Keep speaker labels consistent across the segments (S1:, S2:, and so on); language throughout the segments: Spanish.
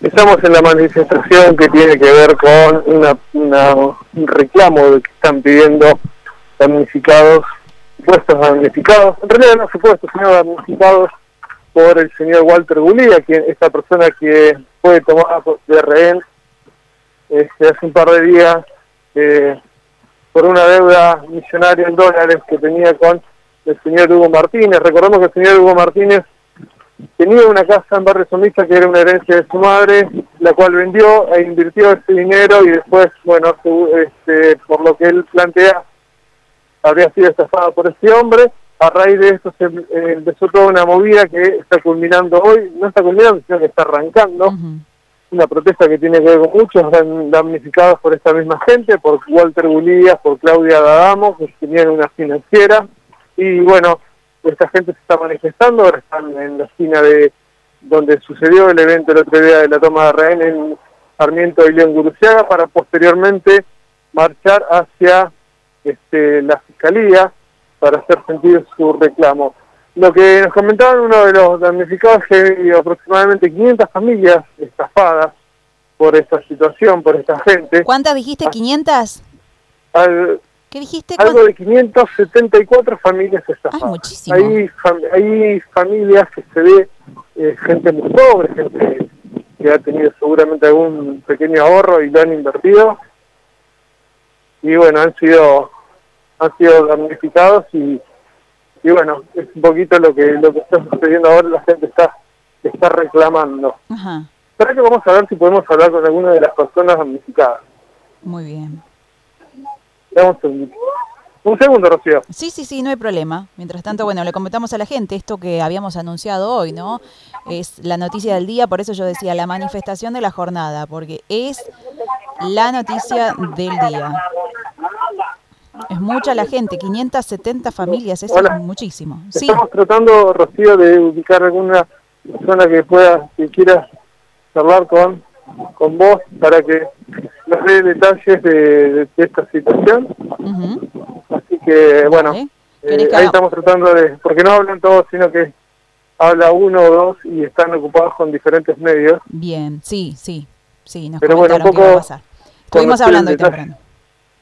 S1: Estamos en la manifestación que tiene que ver con una, un reclamo que están pidiendo damnificados, puestos damnificados, en realidad no supuestos, sino damnificados por el señor Walter Gulía, quien, esta persona que fue tomada de rehén este, hace un par de días eh, por una deuda millonaria en dólares que tenía con el señor Hugo Martínez. Recordemos que el señor Hugo Martínez tenía una casa en Barrio que era una herencia de su madre, la cual vendió e invirtió ese dinero y después, bueno, este, por lo que él plantea, habría sido estafada por este hombre. A raíz de esto se eh, empezó toda una movida que está culminando hoy, no está culminando, sino que está arrancando. Una protesta que tiene que ver con muchos damnificados por esta misma gente, por Walter Gulías, por Claudia Dadamo, que tenían una financiera. Y bueno, esta gente se está manifestando, ahora están en la esquina de donde sucedió el evento el otro día de la toma de rehén en Sarmiento y León Guruciaga para posteriormente marchar hacia este, la fiscalía para hacer sentido su reclamo. Lo que nos comentaban uno de los damnificados es que aproximadamente 500 familias estafadas por esta situación, por esta gente.
S2: ¿Cuántas dijiste? ¿500?
S1: Al,
S2: ¿Qué dijiste?
S1: Algo de 574 familias estafadas.
S2: Ah, muchísimo.
S1: Hay, hay familias que se ve eh, gente muy pobre, gente que ha tenido seguramente algún pequeño ahorro y lo han invertido. Y bueno, han sido han sido damnificados y, y bueno, es un poquito lo que lo que está sucediendo ahora, la gente está está reclamando. Ajá. Pero que vamos a ver si podemos hablar con alguna de las personas damnificadas.
S2: Muy bien
S1: un segundo, Rocío.
S2: Sí, sí, sí, no hay problema. Mientras tanto, bueno, le comentamos a la gente esto que habíamos anunciado hoy, ¿no? Es la noticia del día, por eso yo decía la manifestación de la jornada, porque es la noticia del día. Es mucha la gente, 570 familias, eso es muchísimo.
S1: Estamos tratando, Rocío, de ubicar alguna persona que pueda, que quiera hablar con, con vos para que nos dé detalles de, esta situación. Así que, bueno, eh, ahí estamos tratando de, porque no hablan todos, sino que habla uno o dos y están ocupados con diferentes medios.
S2: Bien, sí, sí, sí, nos
S1: Pero bueno, un poco
S2: Estuvimos hablando hoy temprano.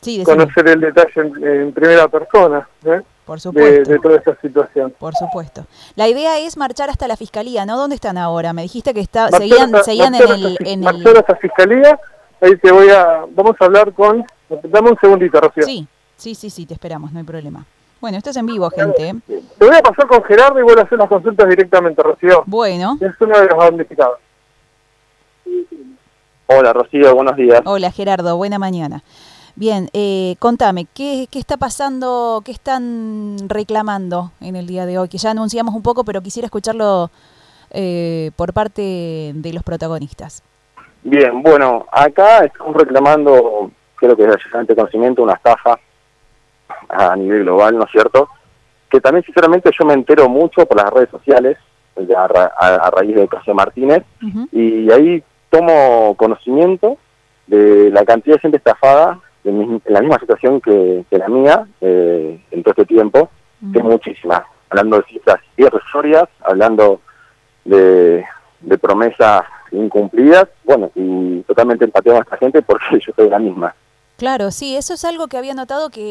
S1: Sí, conocer el detalle en, primera persona. ¿eh?
S2: Por supuesto.
S1: De, toda esta situación.
S2: Por supuesto. La idea es marchar hasta la fiscalía, ¿no? ¿Dónde están ahora? Me dijiste que está, seguían, seguían en el... En
S1: marchar hasta fiscalía Ahí te voy a, vamos a hablar con, dame un segundito, Rocío.
S2: Sí, sí, sí, sí, te esperamos, no hay problema. Bueno, esto es en vivo, gente.
S1: Te voy a pasar con Gerardo y voy a hacer las consultas directamente, Rocío.
S2: Bueno.
S1: Es uno de los damnificados.
S3: Hola, Rocío, buenos días.
S2: Hola, Gerardo, buena mañana. Bien, eh, contame, ¿qué, ¿qué está pasando, qué están reclamando en el día de hoy? Que ya anunciamos un poco, pero quisiera escucharlo eh, por parte de los protagonistas.
S3: Bien, bueno, acá estamos reclamando, creo que es de conocimiento, una estafa a nivel global, ¿no es cierto? Que también, sinceramente, yo me entero mucho por las redes sociales, a, raíz de caso Martínez, y ahí tomo conocimiento de la cantidad de gente estafada en, la misma situación que, la mía eh, en todo este tiempo, que es muchísima, hablando de cifras irrisorias, hablando de, de promesas incumplidas, bueno, y totalmente empateo a esta gente porque yo soy la misma.
S2: Claro, sí, eso es algo que había notado que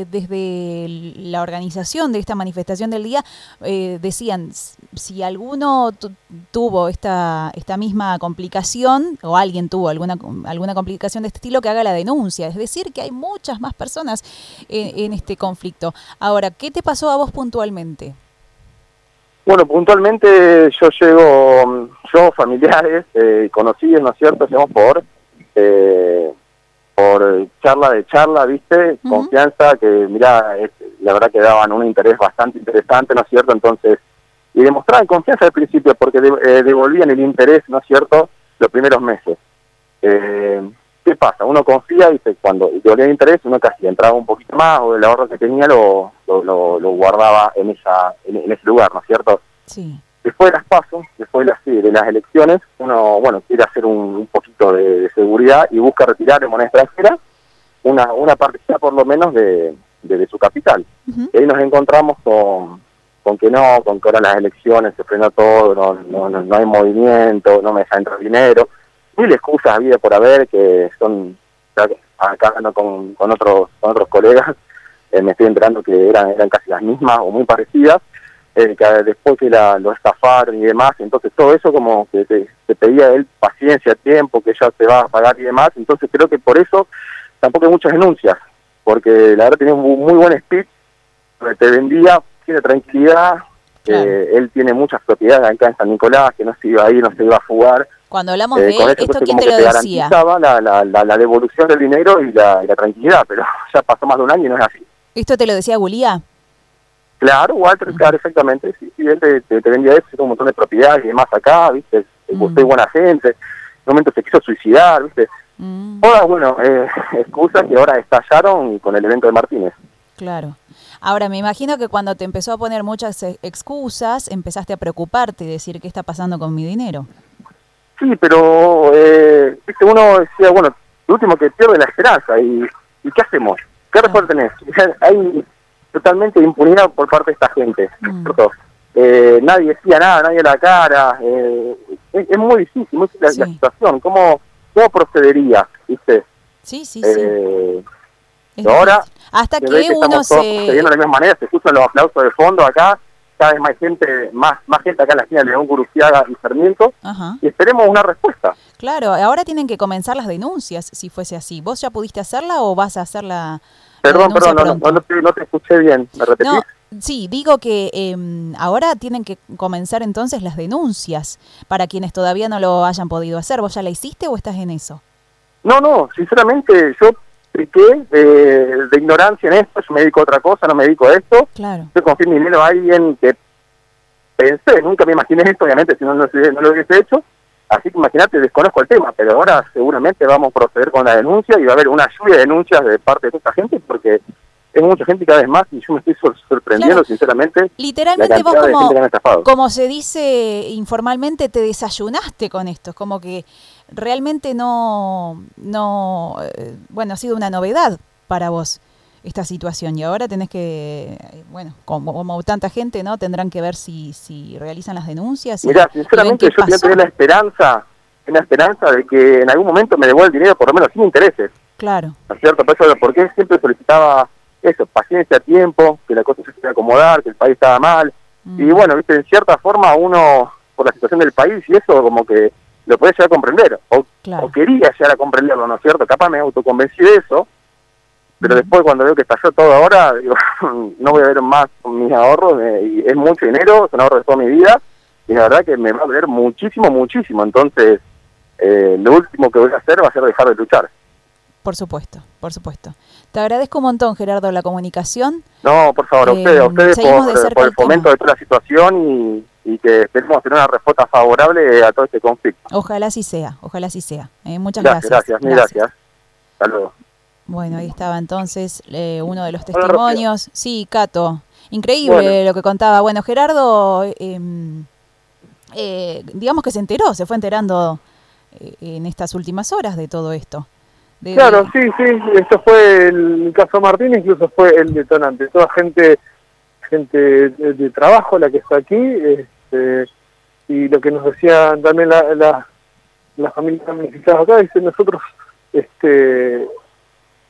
S2: eh, desde la organización de esta manifestación del día eh, decían, si alguno tuvo esta, esta misma complicación o alguien tuvo alguna, alguna complicación de este estilo, que haga la denuncia. Es decir, que hay muchas más personas en este conflicto. Ahora, ¿qué te pasó a vos puntualmente?
S3: Bueno, puntualmente yo llego, yo familiares, eh, conocidos, ¿no es cierto? Hacemos por, eh, por charla de charla, ¿viste? Confianza, que mira, la verdad que daban un interés bastante interesante, ¿no es cierto? Entonces, y demostraban confianza al principio porque eh, devolvían el interés, ¿no es cierto?, los primeros meses. Eh, ¿Qué pasa? Uno confía y cuando devolvía el interés, uno casi entraba un poquito más o el ahorro que tenía lo, lo, lo, guardaba en, esa, en, ese lugar, ¿no es cierto?
S2: Sí.
S3: Después de las pasos, después de las, de las elecciones, uno, bueno, quiere hacer un, poquito de, seguridad y busca retirar en moneda extranjera una, una partida por lo menos de, de, su capital. Y ahí nos encontramos con, con que no, con que ahora las elecciones se frenó todo, no, no, no, hay movimiento, no me deja entrar dinero. mil excusas había por haber que son acá no, con, con otros con otros colegas eh, me estoy enterando que eran eran casi las mismas o muy parecidas eh, que después que la, lo estafaron y demás entonces todo eso como que te, pedía él paciencia tiempo que ya te va a pagar y demás entonces creo que por eso tampoco hay muchas denuncias porque la verdad tenía un muy buen speech te vendía tiene tranquilidad eh, él tiene muchas propiedades acá en San Nicolás que no se iba a ir no se iba a fugar
S2: cuando hablamos eh, de él, ¿esto quién te lo decía?
S3: La, la, la, devolución del dinero y la, tranquilidad, pero ya pasó más de un año y no es así.
S2: ¿Esto te lo decía Gulía?
S3: Claro, Walter, claro, exactamente. Sí, sí él te, te, vendía eso, un montón de propiedades y demás acá, ¿viste? Mm. buena gente. En un momento se quiso suicidar, ¿viste? Mm. bueno, eh, excusas que ahora estallaron con el evento de Martínez.
S2: Claro. Ahora, me imagino que cuando te empezó a poner muchas excusas, empezaste a preocuparte y decir, ¿qué está pasando con mi dinero?
S3: Sí, pero eh, uno decía, bueno, lo último que pierde la esperanza. ¿Y, y qué hacemos? ¿Qué respuesta tenés? Hay totalmente impunidad por parte de esta gente. Mm. Eh, nadie decía nada, nadie la cara. Eh, es, muy difícil, muy difícil la, situación. ¿Cómo, ¿Cómo procedería? ¿viste?
S2: Sí, sí, sí. Eh,
S3: ahora,
S2: hasta que, uno se...
S3: de la misma manera, se escuchan los aplausos de fondo acá cada vez más gente, más, más gente acá en la esquina de León Guruciaga y Sarmiento, y esperemos una respuesta.
S2: Claro, ahora tienen que comenzar las denuncias, si fuese así. ¿Vos ya pudiste hacerla o vas a hacerla?
S3: Perdón, perdón, no, no, te, no, te, escuché bien, ¿me repetís?
S2: sí, digo que eh, ahora tienen que comenzar entonces las denuncias para quienes todavía no lo hayan podido hacer. ¿Vos ya la hiciste o estás en eso?
S3: No, no, sinceramente yo expliqué de, de, ignorancia en esto, yo me dedico a otra cosa, no me dedico a esto.
S2: Claro.
S3: Yo confío en dinero a alguien que pensé, nunca me imaginé esto, obviamente, si no, no, lo hubiese hecho. Así que imagínate, desconozco el tema, pero ahora seguramente vamos a proceder con la denuncia y va a haber una lluvia de denuncias de parte de esta gente porque es mucha gente cada vez más y yo me estoy sorprendiendo sinceramente.
S2: Literalmente vos como, como se dice informalmente te desayunaste con esto, es como que realmente no, no, eh, bueno, ha sido una novedad para vos esta situación y ahora tenés que, bueno, como, tanta gente, ¿no? Tendrán que ver si, si realizan las denuncias.
S3: Mira, sinceramente yo tengo la esperanza, la esperanza de que en algún momento me devuelva el dinero, por lo menos sin intereses.
S2: Claro.
S3: ¿No es cierto? Por eso, porque siempre solicitaba eso, paciencia, tiempo, que la cosa se pueda acomodar, que el país estaba mal. Mm. Y bueno, viste, en cierta forma uno, por la situación del país y eso, como que lo podía llegar a comprender, o, quería llegar a comprenderlo, ¿no es cierto? Capaz me autoconvencí de eso, pero después cuando veo que estalló todo ahora, digo, no voy a ver más mis ahorros, eh, y es mucho dinero, son ahorros de toda mi vida, y la verdad que me va a doler muchísimo, muchísimo, entonces eh, lo último que voy a hacer va a ser dejar de luchar.
S2: Por supuesto, por supuesto. Te agradezco un montón, Gerardo, la comunicación.
S3: No, por favor, a ustedes, a ustedes por, el fomento de toda la situación y, que esperemos tener una respuesta favorable a todo este conflicto.
S2: Ojalá así sea, ojalá así sea. Eh, muchas
S3: gracias. Gracias, gracias. gracias. Hasta luego.
S2: Bueno, ahí estaba entonces eh, uno de los testimonios. Sí, Cato. Increíble lo que contaba. Bueno, Gerardo, em, eh, digamos que se enteró, se fue enterando eh, en estas últimas horas de todo esto.
S1: claro, sí, sí, esto fue el caso Martín, incluso fue el detonante. Toda gente gente de, trabajo la que está aquí, este, y lo que nos decían también la, la, familias damnificadas acá, dice nosotros este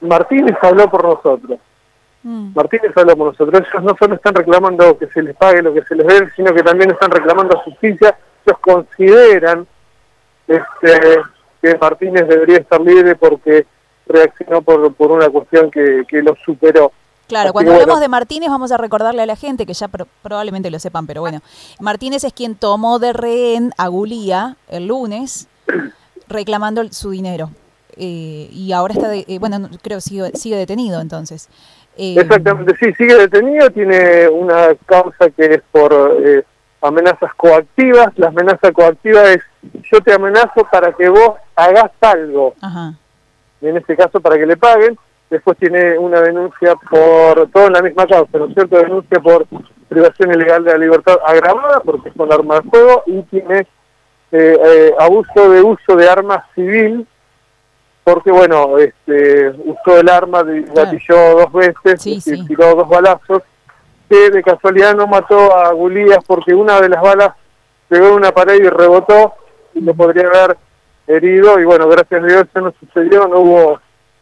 S1: Martínez habló por nosotros. Mm. Martínez habló por nosotros. Ellos no solo están reclamando que se les pague lo que se les dé, sino que también están reclamando justicia. Ellos consideran este, que Martínez debería estar libre porque reaccionó por, por una cuestión que, que lo superó.
S2: Claro, cuando hablamos de Martínez vamos a recordarle a la gente, que ya probablemente lo sepan, pero bueno, Martínez es quien tomó de rehén a Gulía el lunes reclamando su dinero. Eh, y ahora está, eh, bueno, creo sigue, sigue detenido entonces.
S1: Eh, Exactamente, sí, sigue detenido, tiene una causa que es por amenazas coactivas. La amenaza coactiva es yo te amenazo para que vos hagas algo. En este caso para que le paguen. Después tiene una denuncia por, todo en la misma causa, ¿no es cierto? Denuncia por privación ilegal de la libertad agravada porque es con arma de fuego y tiene abuso de uso de armas civil porque bueno, este, usó el arma, gatilló dos veces, y tiró dos balazos, que de casualidad no mató a Gulías porque una de las balas pegó en una pared y rebotó, y lo podría haber herido y bueno, gracias a Dios eso no sucedió, no hubo,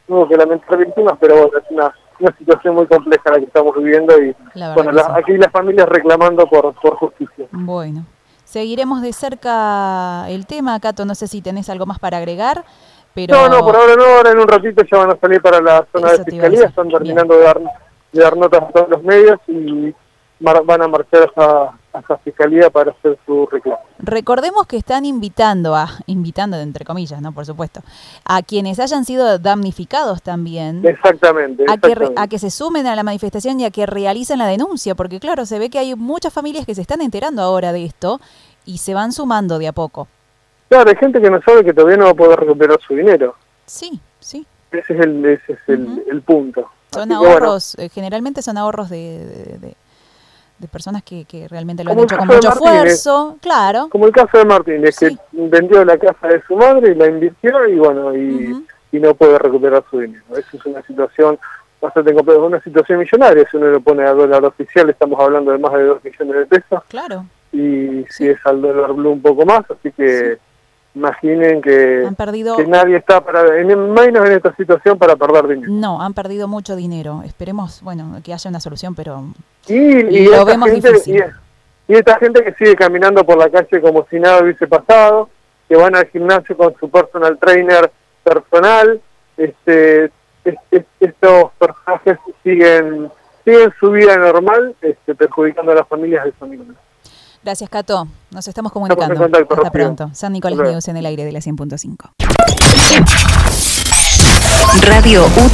S1: no hubo que lamentar víctimas, pero bueno, es una, una situación muy compleja la que estamos viviendo y bueno, aquí las familias reclamando por, por justicia.
S2: Bueno, seguiremos de cerca el tema, Cato, no sé si tenés algo más para agregar. Pero...
S1: No, no, por ahora no, ahora en un ratito ya van a salir para la zona de fiscalía, están terminando de dar, de dar notas a todos los medios y van a marchar hasta, hasta Fiscalía para hacer su reclamo.
S2: Recordemos que están invitando a, invitando entre comillas, ¿no? Por supuesto, a quienes hayan sido damnificados también.
S1: Exactamente.
S2: A, Que, a que se sumen a la manifestación y a que realicen la denuncia, porque claro, se ve que hay muchas familias que se están enterando ahora de esto y se van sumando de a poco.
S1: Claro, hay gente que no sabe que todavía no va a poder recuperar su dinero.
S2: Sí, sí.
S1: Ese es el, ese es el, punto.
S2: Son ahorros, eh, generalmente son ahorros de de personas que, que realmente lo han hecho con mucho esfuerzo, claro.
S1: Como el caso de Martínez, que vendió la casa de su madre y la invirtió y bueno, y, y no puede recuperar su dinero. Eso es una situación bastante compleja, una situación millonaria, si uno lo pone a dólar oficial, estamos hablando de más de 2 millones de pesos.
S2: Claro.
S1: Y si es al dólar blue un poco más, así que imaginen que, que nadie está para, en, menos en esta situación para perder dinero.
S2: No, han perdido mucho dinero. Esperemos, bueno, que haya una solución, pero
S1: y, lo vemos difícil. Y, esta gente que sigue caminando por la calle como si nada hubiese pasado, que van al gimnasio con su personal trainer personal, este, estos personajes siguen siguen su vida normal, este, perjudicando a las familias de su mismos.
S2: Gracias, Cato. Nos estamos comunicando. Hasta pronto. San Nicolás News en el aire de la 100.5. Radio